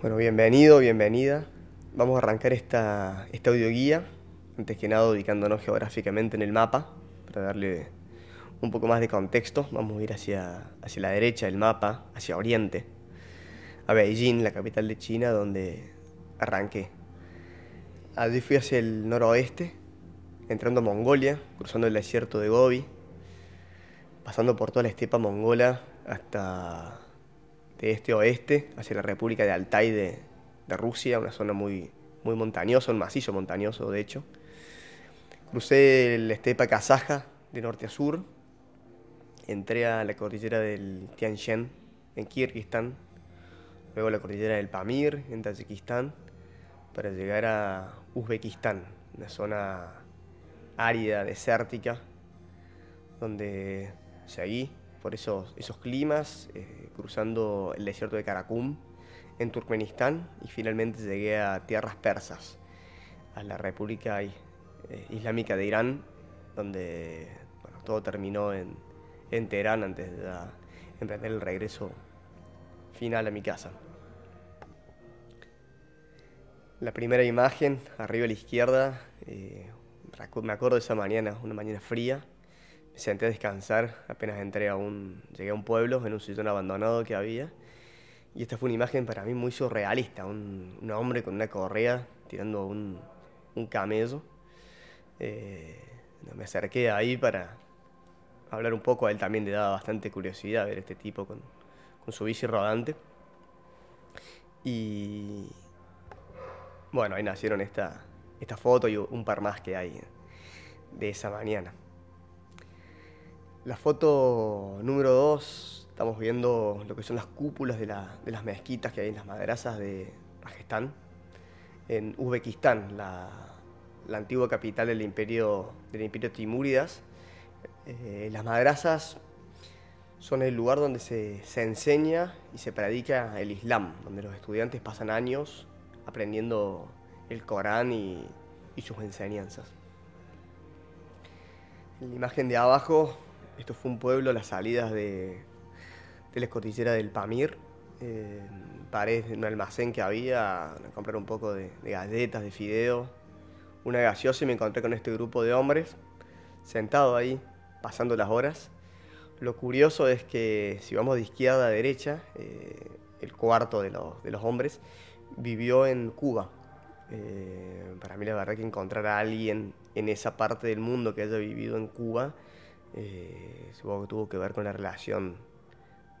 Bueno, bienvenido, bienvenida. Vamos a arrancar esta, esta audioguía, antes que nada ubicándonos geográficamente en el mapa, para darle un poco más de contexto. Vamos a ir hacia, hacia la derecha del mapa, hacia oriente, a Beijing, la capital de China, donde arranqué. Allí fui hacia el noroeste, entrando a Mongolia, cruzando el desierto de Gobi, pasando por toda la estepa mongola hasta de este a oeste, hacia la República de Altai de, de Rusia, una zona muy, muy montañosa, un macizo montañoso de hecho. Crucé la estepa kazaja de norte a sur, entré a la cordillera del Tian Shan en Kirguistán, luego la cordillera del Pamir en Tayikistán, para llegar a Uzbekistán, una zona árida, desértica, donde seguí por esos, esos climas, eh, cruzando el desierto de Karakum en Turkmenistán y finalmente llegué a tierras persas, a la República eh, Islámica de Irán, donde todo terminó en, en Teherán antes de emprender el regreso final a mi casa. La primera imagen, arriba a la izquierda, eh, me acuerdo de esa mañana, una mañana fría, me senté a descansar, apenas entré a un, llegué a un pueblo, en un sitio abandonado que había, y esta fue una imagen para mí muy surrealista, un, hombre con una correa tirando un, un camello. Eh, me acerqué ahí para hablar un poco, a él también le daba bastante curiosidad ver este tipo con, con su bici rodante. Y bueno, ahí nacieron esta, esta foto y un par más que hay de esa mañana. La foto número 2, estamos viendo lo que son las cúpulas de, las mezquitas que hay en las madrasas de Rajastán, en Uzbekistán, la, antigua capital del imperio, del imperio Timúridas. Eh, las madrasas son el lugar donde se, enseña y se predica el Islam, donde los estudiantes pasan años aprendiendo el Corán y, sus enseñanzas. En la imagen de abajo esto fue un pueblo las salidas de, la escotillera del Pamir. Eh, un almacén que había a comprar un poco de, galletas, de fideo, una gaseosa y me encontré con este grupo de hombres sentado ahí, pasando las horas. Lo curioso es que si vamos de izquierda a derecha, eh, el cuarto de los, de los, hombres vivió en Cuba. Eh, para mí la verdad que encontrar a alguien en esa parte del mundo que haya vivido en Cuba eh, supongo que tuvo que ver con la relación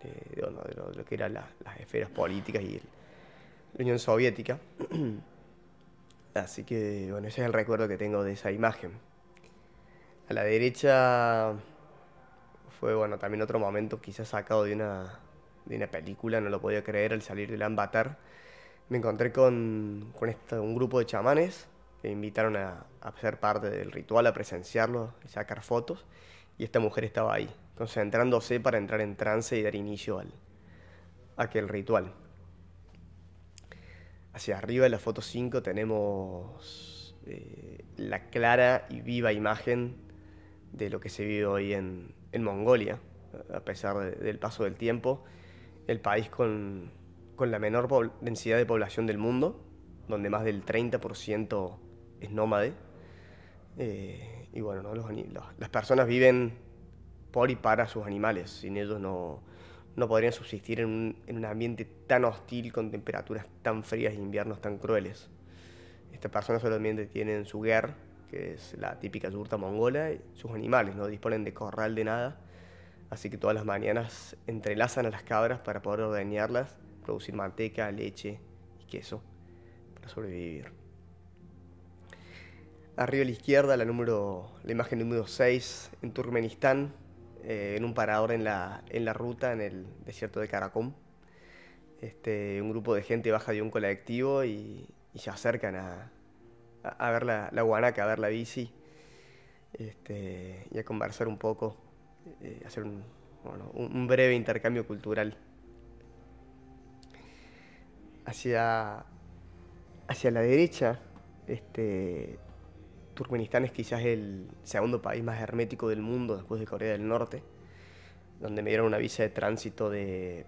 de, lo, que eran las esferas políticas y la Unión Soviética. Así que, bueno, ese es el recuerdo que tengo de esa imagen. A la derecha fue, bueno, también otro momento quizás sacado de una, de una película, no lo podía creer al salir del Ambatar. Me encontré con, con un grupo de chamanes que me invitaron a, a ser parte del ritual, a presenciarlo y sacar fotos y esta mujer estaba ahí, concentrándose para entrar en trance y dar inicio al, aquel ritual. Hacia arriba en la foto 5 tenemos eh, la clara y viva imagen de lo que se vive hoy en, Mongolia, a pesar del paso del tiempo, el país con, la menor densidad de población del mundo, donde más del 30% es nómade. Eh, y bueno, ¿no? las personas viven por y para sus animales, sin ellos no, no podrían subsistir en un, en un, ambiente tan hostil con temperaturas tan frías e inviernos tan crueles. Estas personas solamente tienen su guer, que es la típica yurta mongola, y sus animales, no disponen de corral de nada, así que todas las mañanas entrelazan a las cabras para poder ordeñarlas, producir manteca, leche y queso para sobrevivir. Arriba a la izquierda, la, número, la imagen número 6, en Turkmenistán, eh, en un parador en la, en la ruta, en el desierto de Karakum. Este, un grupo de gente baja de un colectivo y, se acercan a, a, ver la, la, guanaca, a ver la bici este, y a conversar un poco, eh, hacer un, un, breve intercambio cultural. Hacia, hacia la derecha, este, Turkmenistán es quizás el segundo país más hermético del mundo después de Corea del Norte, donde me dieron una visa de tránsito de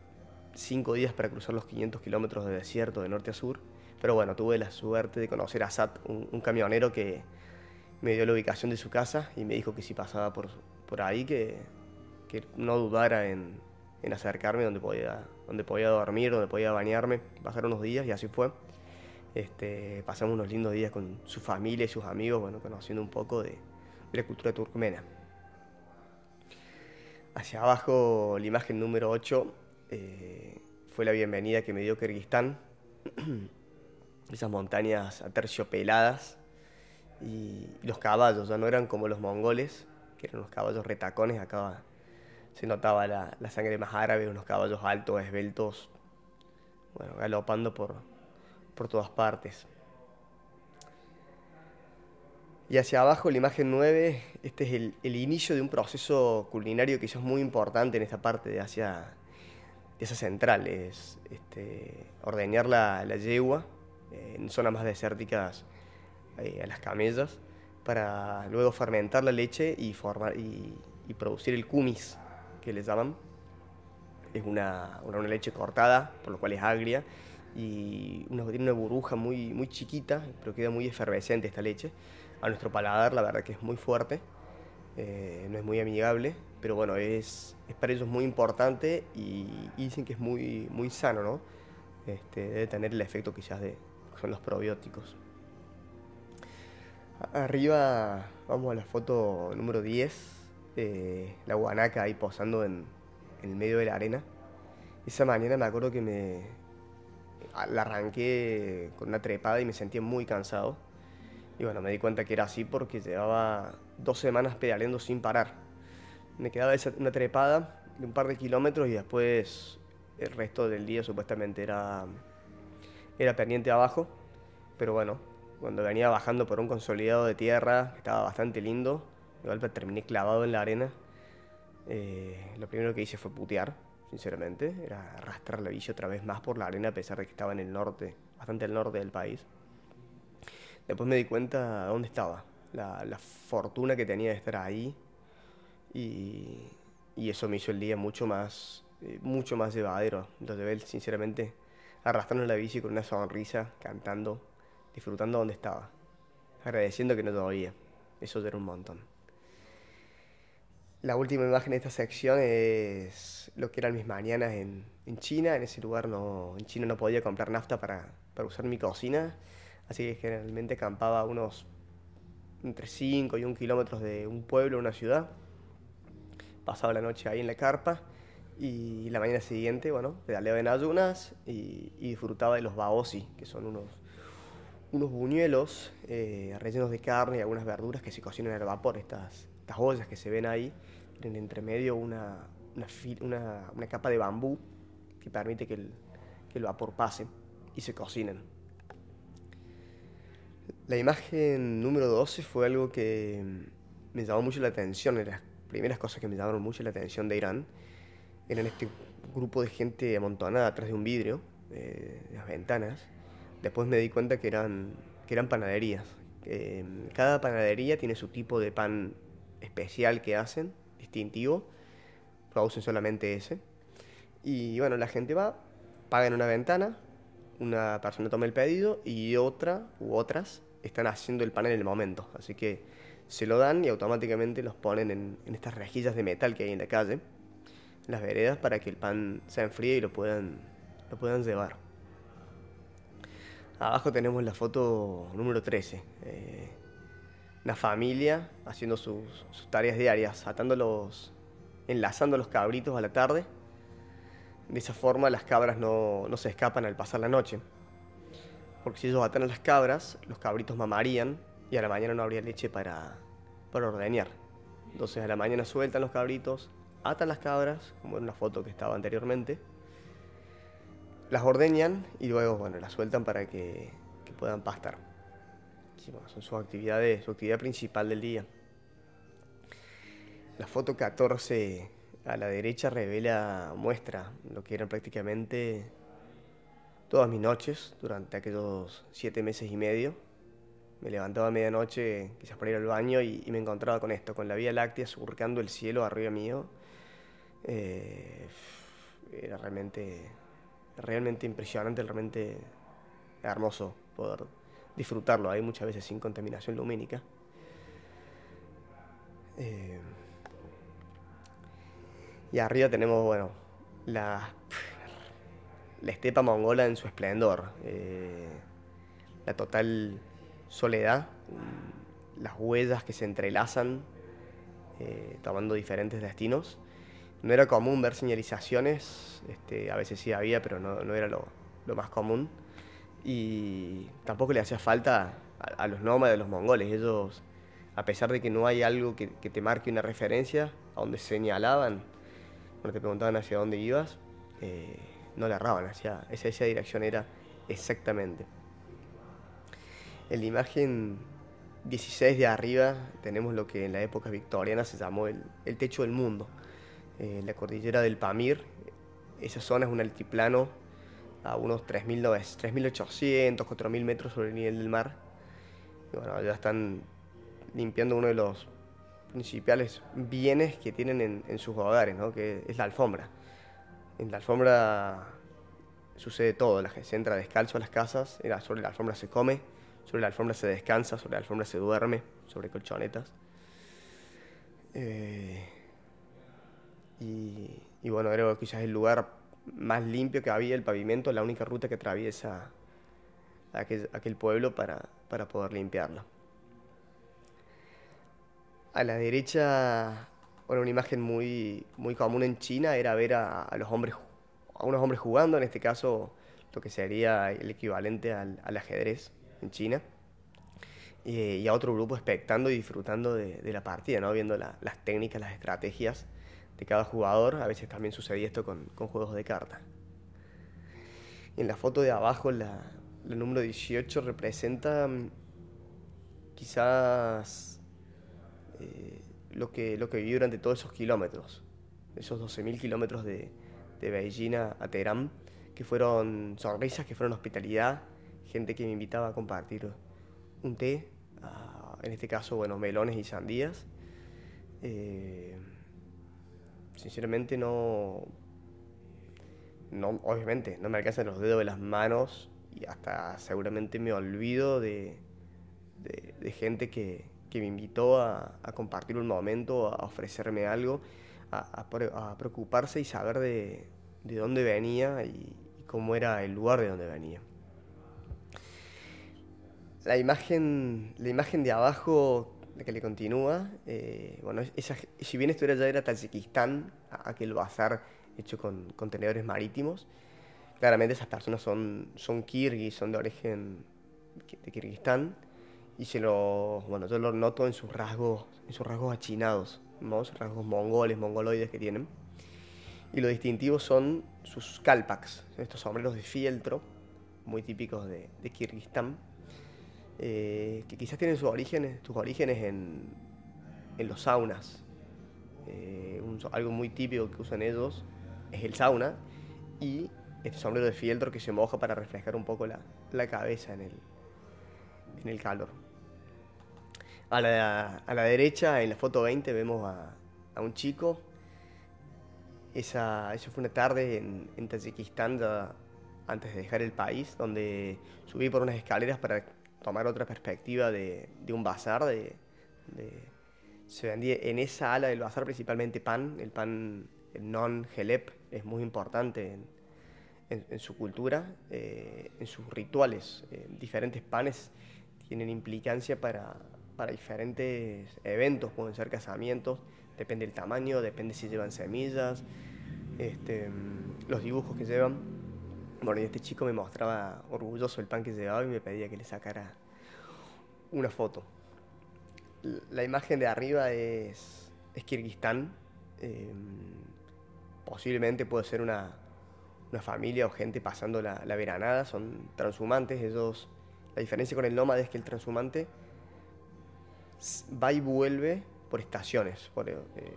cinco días para cruzar los 500 kilómetros de desierto de norte a sur. Pero bueno, tuve la suerte de conocer a Sat, un, camionero que me dio la ubicación de su casa y me dijo que si pasaba por, por ahí, que, que no dudara en, en, acercarme donde podía, donde podía dormir, donde podía bañarme, pasar unos días y así fue. Este, pasamos unos lindos días con su familia y sus amigos, bueno, conociendo un poco de, la cultura turcmena. Hacia abajo, la imagen número 8 eh, fue la bienvenida que me dio Kirguistán. Esas montañas aterciopeladas y, los caballos, ya no eran como los mongoles, que eran unos caballos retacones, acá se notaba la, sangre más árabe, unos caballos altos, esbeltos, bueno, galopando por, por todas partes. Y hacia abajo, la imagen 9, este es el, inicio de un proceso culinario que es muy importante en esta parte de Asia, de Central, es este, ordeñar la, yegua eh, en zonas más desérticas eh, a las camellas para luego fermentar la leche y, formar, y, producir el kumis, que le llaman. Es una, una, leche cortada, por lo cual es agria, y una, tiene una burbuja muy, muy chiquita, pero queda muy efervescente esta leche a nuestro paladar, la verdad que es muy fuerte, eh, no es muy amigable, pero bueno, es, es, para ellos muy importante y, dicen que es muy, muy sano, ¿no? Este, debe tener el efecto quizás de son los probióticos. Arriba vamos a la foto número 10, eh, la guanaca ahí posando en, en el medio de la arena. Esa mañana me acuerdo que me la arranqué con una trepada y me sentía muy cansado y bueno, me di cuenta que era así porque llevaba dos semanas pedaleando sin parar. Me quedaba esa, una trepada de un par de kilómetros y después el resto del día supuestamente era, era pendiente abajo. Pero bueno, cuando venía bajando por un consolidado de tierra, estaba bastante lindo, de golpe terminé clavado en la arena. Eh, lo primero que hice fue putear, sinceramente, era arrastrar la bici otra vez más por la arena a pesar de que estaba en el norte, bastante al norte del país. Después me di cuenta dónde estaba, la, fortuna que tenía de estar ahí y, eso me hizo el día mucho más, eh, mucho más llevadero. Lo llevé, sinceramente, arrastrando la bici con una sonrisa, cantando, disfrutando donde estaba, agradeciendo que no todavía. Eso era un montón. La última imagen de esta sección es lo que eran mis mañanas en, China. En ese lugar no, en China no podía comprar nafta para, para usar mi cocina Así que generalmente acampaba unos entre 5 y 1 kilómetros de un pueblo, una ciudad. Pasaba la noche ahí en la carpa y la mañana siguiente, bueno, pedaleaba en ayunas y, disfrutaba de los baosi, que son unos, unos buñuelos eh, rellenos de carne y algunas verduras que se cocinan al vapor. Estas, estas ollas que se ven ahí, tienen entre medio una, una, una, capa de bambú que permite que el, que el vapor pase y se cocinen. La imagen número 12 fue algo que me llamó mucho la atención, de las primeras cosas que me llamaron mucho la atención de Irán. Eran este grupo de gente amontonada atrás de un vidrio, eh, de las ventanas. Después me di cuenta que eran, que eran panaderías. cada panadería tiene su tipo de pan especial que hacen, distintivo. Producen solamente ese. Y bueno, la gente va, paga en una ventana, una persona toma el pedido y otra u otras están haciendo el pan en el momento. Así que se lo dan y automáticamente los ponen en, estas rejillas de metal que hay en la calle, las veredas, para que el pan se enfríe y lo puedan, lo puedan llevar. Abajo tenemos la foto número 13. Eh, una familia haciendo sus, tareas diarias, atando los, enlazando los cabritos a la tarde. De esa forma las cabras no, no se escapan al pasar la noche porque si ellos atan a las cabras, los cabritos mamarían y a la mañana no habría leche para, para ordeñar. Entonces a la mañana sueltan los cabritos, atan las cabras, como en una foto que estaba anteriormente, las ordeñan y luego bueno, las sueltan para que, que puedan pastar. Son sus actividades, su actividad principal del día. La foto 14 a la derecha revela, muestra lo que eran prácticamente todas mis noches durante aquellos siete meses y medio. Me levantaba a medianoche, quizás para ir al baño, y, me encontraba con esto, con la Vía Láctea surcando el cielo arriba mío. Eh, era realmente realmente impresionante, realmente hermoso poder disfrutarlo ahí muchas veces sin contaminación lumínica. Eh, y arriba tenemos, bueno, la, la estepa mongola en su esplendor, eh, la total soledad, las huellas que se entrelazan eh, tomando diferentes destinos. No era común ver señalizaciones, este, a veces sí había, pero no, era lo, más común. Y tampoco le hacía falta a, los nómadas, a los mongoles. Ellos, a pesar de que no hay algo que, te marque una referencia, a donde señalaban, cuando te preguntaban hacia dónde ibas, eh, no le erraban, hacia esa, dirección era exactamente. En la imagen 16 de arriba tenemos lo que en la época victoriana se llamó el, techo del mundo. Eh, la cordillera del Pamir, esa zona es un altiplano a unos 3.800, 4.000 metros sobre el nivel del mar. Y bueno, ya están limpiando uno de los principales bienes que tienen en, sus hogares, ¿no? que es la alfombra. En la alfombra sucede todo, la gente se entra descalzo a las casas, sobre la alfombra se come, sobre la alfombra se descansa, sobre la alfombra se duerme, sobre colchonetas. Eh, y, bueno, era quizás el lugar más limpio que había, el pavimento, la única ruta que atraviesa aquel, pueblo para, poder limpiarlo. A la derecha, una imagen muy, muy común en China era ver a, los hombres, a unos hombres jugando, en este caso lo que sería el equivalente al ajedrez en China, y a otro grupo expectando y disfrutando de, la partida, ¿no? viendo las técnicas, las estrategias de cada jugador. A veces también sucedía esto con, juegos de cartas. En la foto de abajo, la, número 18 representa mm, quizás eh, lo, que, lo que viví durante todos esos kilómetros, esos 12.000 kilómetros de, de Beijing a, Teherán, que fueron sonrisas, que fueron hospitalidad, gente que me invitaba a compartir un té, en este caso, bueno, melones y sandías. Eh, sinceramente no, no, obviamente, no me alcanzan los dedos de las manos y hasta seguramente me olvido de, de, gente que, que, me invitó a, a, compartir un momento, a ofrecerme algo, a, a preocuparse y saber de, de dónde venía y, y cómo era el lugar de donde venía. La imagen, la imagen de abajo, la que le continúa, eh, bueno, si bien esto era ya era Tayikistán, aquel bazar hecho con contenedores marítimos, claramente esas personas son, son kirguis, son de origen de Kirguistán, y se lo, bueno, yo lo noto en sus rasgos, en sus rasgos achinados, ¿no? sus rasgos mongoles, mongoloides que tienen. Y lo distintivo son sus kalpaks, estos sombreros de fieltro, muy típicos de, de Kirguistán eh, que quizás tienen sus orígenes, sus orígenes en, los saunas. Eh, algo muy típico que usan ellos es el sauna y este sombrero de fieltro que se moja para reflejar un poco la, cabeza en el, en el calor. A la, derecha, en la foto 20, vemos a, un chico. Esa, eso fue una tarde en, en Tayikistán, antes de dejar el país, donde subí por unas escaleras para tomar otra perspectiva de, un bazar. De, se vendía en esa ala del bazar principalmente pan, el pan non-gelep es muy importante en, su cultura, eh, en sus rituales. Eh, diferentes panes tienen implicancia para, diferentes eventos, pueden ser casamientos, depende del tamaño, depende si llevan semillas, este, los dibujos que llevan. Bueno, y este chico me mostraba orgulloso el pan que llevaba y me pedía que le sacara una foto. La imagen de arriba es, Kirguistán. Em, posiblemente puede ser una, familia o gente pasando la, veranada. Son transhumantes. Ellos, la diferencia con el nómade es que el transhumante va y vuelve por estaciones. Eh,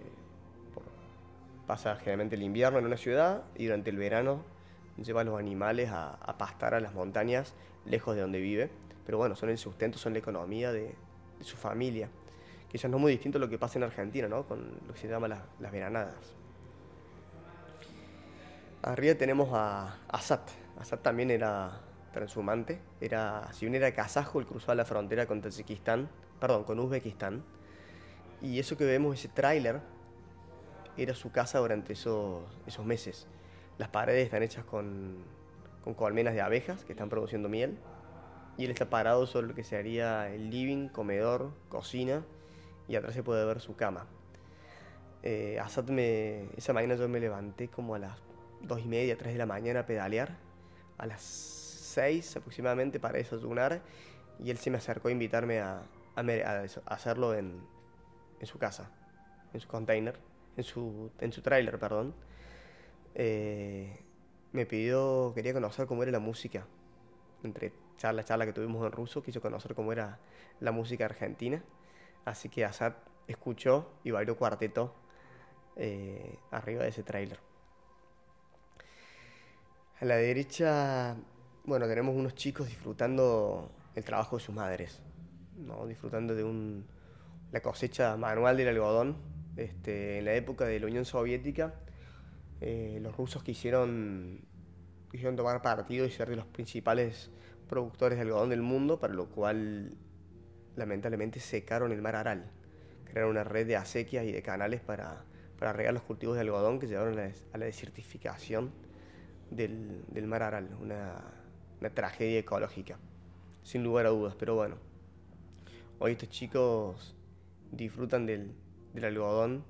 pasa generalmente el invierno en una ciudad y durante el verano lleva a los animales a, pastar a las montañas lejos de donde vive. Pero bueno, son el sustento, son la economía de, su familia. Ya no muy distinto a lo que pasa en Argentina, ¿no? Con lo que se llama las veranadas. Arriba tenemos a Asad. Asad también era transhumante. Era, si bien era kazajo, él cruzó la frontera con Tayikistán, perdón, con Uzbekistán. Y eso que vemos, ese tráiler, era su casa durante esos, esos meses. Las paredes están hechas con, con colmenas de abejas que están produciendo miel. Y él está parado sobre lo que sería el living, comedor, cocina. Y atrás se puede ver su cama. Eh, Asad me, esa mañana yo me levanté como a las dos y media, tres de la mañana a pedalear. A las seis aproximadamente para desayunar. Y él se me acercó a invitarme a, a, hacerlo en, en, su casa, en su container, en su, en su trailer, perdón. Eh, me pidió, quería conocer cómo era la música. Entre charla charla que tuvimos en ruso, quiso conocer cómo era la música argentina. Así que Asad escuchó y bailó cuarteto eh, arriba de ese tráiler. A la derecha, bueno, tenemos unos chicos disfrutando el trabajo de sus madres, ¿no? disfrutando de un, la cosecha manual del algodón. Este, en la época de la Unión Soviética, eh, los rusos quisieron, tomar partido y ser de los principales productores de algodón del mundo, para lo cual lamentablemente secaron el mar Aral. Crearon una red de acequias y de canales para, para regar los cultivos de algodón que llevaron a la, desertificación del, del, mar Aral. Una, una tragedia ecológica, sin lugar a dudas. Pero bueno, hoy estos chicos disfrutan del, del algodón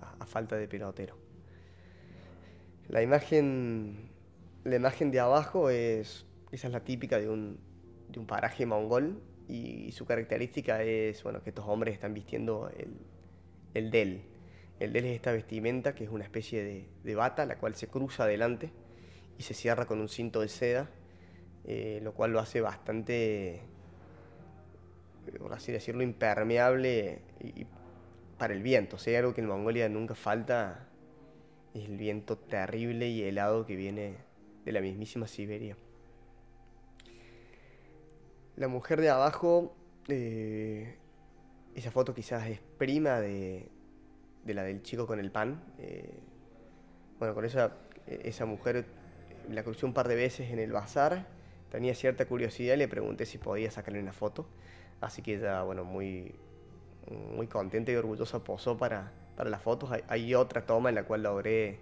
a, a, falta de pelotero. La imagen, la imagen de abajo es esa es la típica de un, de un paraje mongol y, su característica es bueno, que estos hombres están vistiendo el, el del. El del es esta vestimenta que es una especie de, de bata, la cual se cruza adelante y se cierra con un cinto de seda, eh, lo cual lo hace bastante, por así decirlo, impermeable y, para el viento. O algo que en Mongolia nunca falta es el viento terrible y helado que viene de la mismísima Siberia. La mujer de abajo, eh, esa foto quizás es prima de, la del chico con el pan. Eh, bueno, con esa, esa mujer la crucé un par de veces en el bazar, tenía cierta curiosidad y le pregunté si podía sacarle una foto. Así que ella, bueno, muy, muy contenta y orgullosa posó para, para las fotos. Hay, otra toma en la cual logré,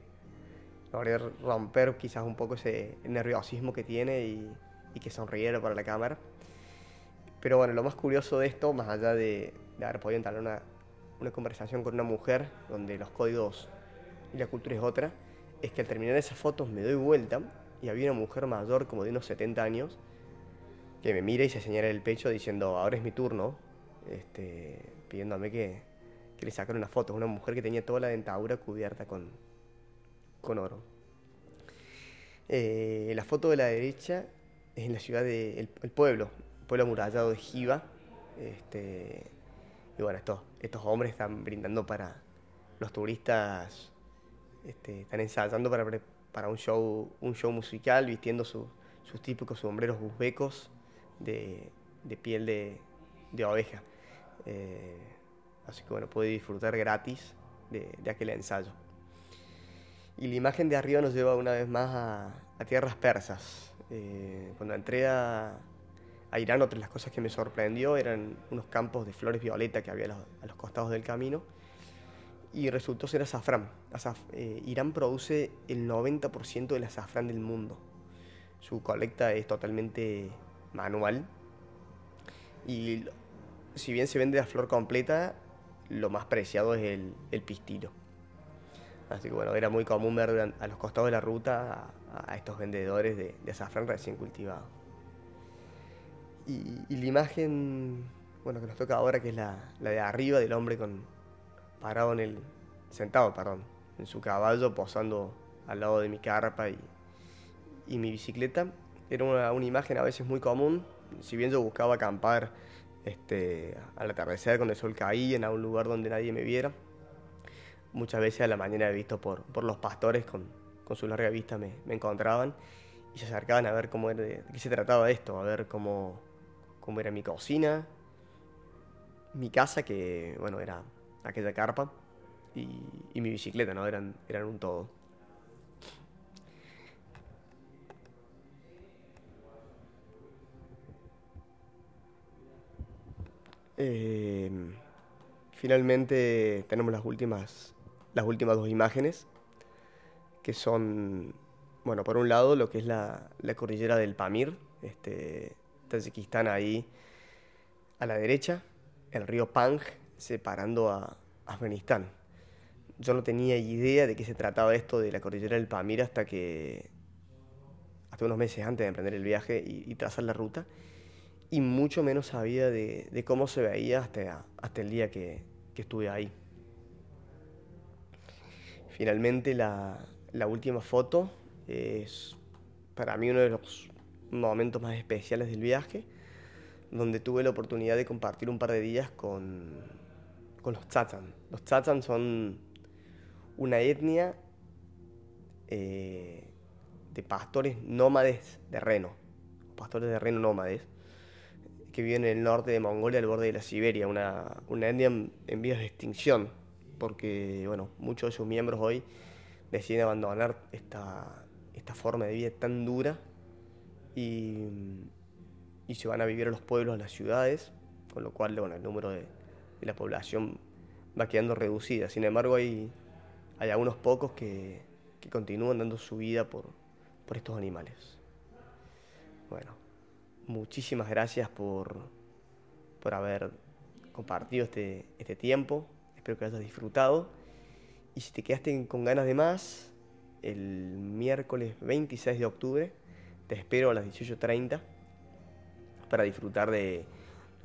logré romper quizás un poco ese nerviosismo que tiene y, y que sonriera para la cámara. Pero bueno, lo más curioso de esto, más allá de, haber podido entrar una, una conversación con una mujer donde los códigos y la cultura es otra, es que al terminar esas fotos me doy vuelta y había una mujer mayor, como de unos 70 años, que me mira y se señala el pecho diciendo, ahora es mi turno, este, pidiéndome que, que le sacara una foto. Una mujer que tenía toda la dentadura cubierta con, con oro. Eh, la foto de la derecha es en la ciudad de el pueblo, pueblo amurallado de Jiva. Este, y bueno, estos, estos hombres están brindando para los turistas, este, están ensayando para, para un, show, un show musical, vistiendo sus típicos sombreros uzbecos de, de piel de, de oveja. Eh, así que bueno, puede disfrutar gratis de, aquel ensayo. Y la imagen de arriba nos lleva una vez más a, a tierras persas. Eh, cuando entré a, a Irán, otra de las cosas que me sorprendió eran unos campos de flores violeta que había a los, costados del camino. Y resultó ser azafrán. Eh, Irán produce el 90% del azafrán del mundo. Su colecta es totalmente manual. Y si bien se vende la flor completa, lo más preciado es el, el pistilo. Así que bueno, era muy común ver a los costados de la ruta a, estos vendedores de, de azafrán recién cultivado. Y, la imagen, bueno, que nos toca ahora, que es la, de arriba del hombre con parado en el, sentado, perdón, en su caballo, posando al lado de mi carpa y, mi bicicleta. Era una, imagen a veces muy común, si bien yo buscaba acampar este, al atardecer cuando el sol caía en algún lugar donde nadie me viera. Muchas veces a la mañana he visto por, por los pastores con, con su larga vista me, encontraban y se acercaban a ver cómo era, qué se trataba esto, a ver cómo, como era mi cocina, mi casa, que bueno, era aquella carpa, y, mi bicicleta, ¿no? Eran, eran un todo. Eh, finalmente tenemos las últimas, las últimas dos imágenes, que son, bueno, por un lado lo que es la, la cordillera del Pamir, este, Tayikistán ahí a la derecha, el río Pang separando a Afganistán. Yo no tenía idea de qué se trataba esto de la cordillera del Pamir hasta que, hasta unos meses antes de emprender el viaje y, trazar la ruta, y mucho menos sabía de, cómo se veía hasta, hasta el día que, estuve ahí. Finalmente la, la última foto es para mí uno de los momentos más especiales del viaje, donde tuve la oportunidad de compartir un par de días con, con los Tsatsan. Los Tsatsan son una etnia eh, de pastores nómades de reno, pastores de reno nómades, que viven en el norte de Mongolia, al borde de la Siberia, una, una etnia en, vías de extinción, porque bueno, muchos de sus miembros hoy deciden abandonar esta, esta forma de vida tan dura y, se van a vivir a los pueblos, a las ciudades, con lo cual bueno, el número de, la población va quedando reducida. Sin embargo, hay, hay algunos pocos que, continúan dando su vida por, estos animales. Bueno, muchísimas gracias por, por haber compartido este, este tiempo. Espero que hayas disfrutado. Y si te quedaste con ganas de más, el miércoles 26 de octubre te espero a las 18.30 para disfrutar de,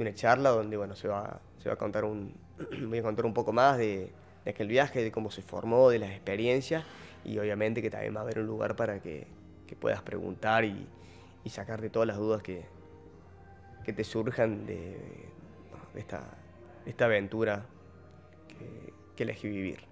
una charla donde bueno, se, va, se va a contar un, voy a contar un poco más de, aquel viaje, de cómo se formó, de las experiencias y obviamente que también va a haber un lugar para que, puedas preguntar y, y, sacarte todas las dudas que, que te surjan de, esta, esta, aventura que, que elegí vivir.